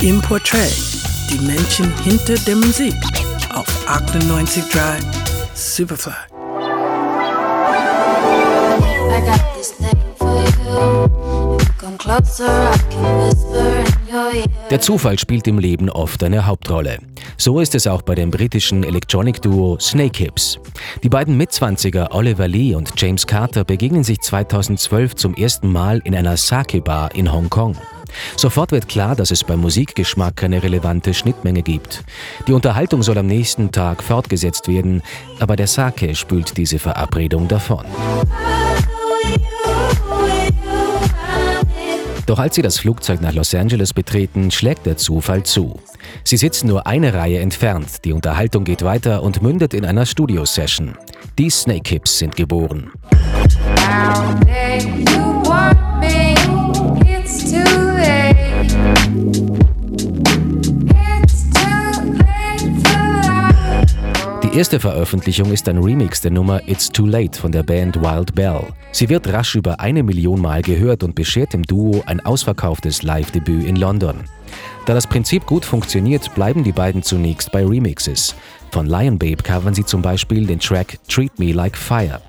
im Portrait, die Menschen hinter der Musik auf 98.3 Superfly. I got this thing for you. Der Zufall spielt im Leben oft eine Hauptrolle. So ist es auch bei dem britischen Electronic Duo Snake Hips. Die beiden Mitzwanziger Oliver Lee und James Carter begegnen sich 2012 zum ersten Mal in einer Sake-Bar in Hongkong. Sofort wird klar, dass es beim Musikgeschmack keine relevante Schnittmenge gibt. Die Unterhaltung soll am nächsten Tag fortgesetzt werden, aber der Sake spült diese Verabredung davon. Doch als sie das Flugzeug nach Los Angeles betreten, schlägt der Zufall zu. Sie sitzen nur eine Reihe entfernt, die Unterhaltung geht weiter und mündet in einer Studio-Session. Die Snake Hips sind geboren. Die erste Veröffentlichung ist ein Remix der Nummer It's Too Late von der Band Wild Bell. Sie wird rasch über eine Million Mal gehört und beschert dem Duo ein ausverkauftes Live-Debüt in London. Da das Prinzip gut funktioniert, bleiben die beiden zunächst bei Remixes. Von Lion Babe covern sie zum Beispiel den Track Treat Me Like Fire.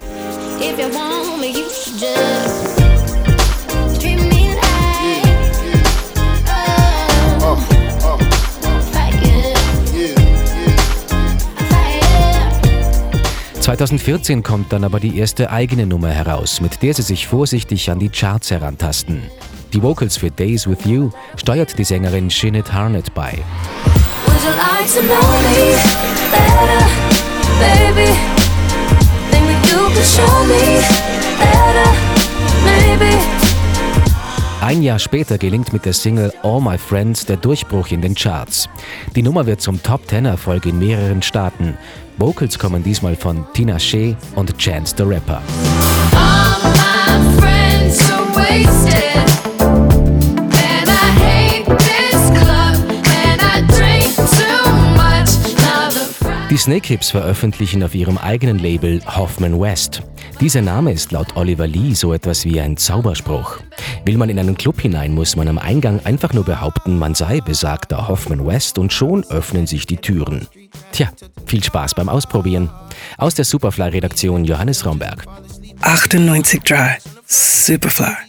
2014 kommt dann aber die erste eigene Nummer heraus, mit der sie sich vorsichtig an die Charts herantasten. Die Vocals für Days With You steuert die Sängerin Shinnet Harnett bei. Ein Jahr später gelingt mit der Single All My Friends der Durchbruch in den Charts. Die Nummer wird zum Top-10-Erfolg in mehreren Staaten. Vocals kommen diesmal von Tina Shea und Chance the Rapper. Die Snake Hips veröffentlichen auf ihrem eigenen Label Hoffman West. Dieser Name ist laut Oliver Lee so etwas wie ein Zauberspruch. Will man in einen Club hinein, muss man am Eingang einfach nur behaupten, man sei besagter Hoffman West und schon öffnen sich die Türen. Tja, viel Spaß beim Ausprobieren. Aus der Superfly-Redaktion Johannes Romberg. 98.3 Superfly.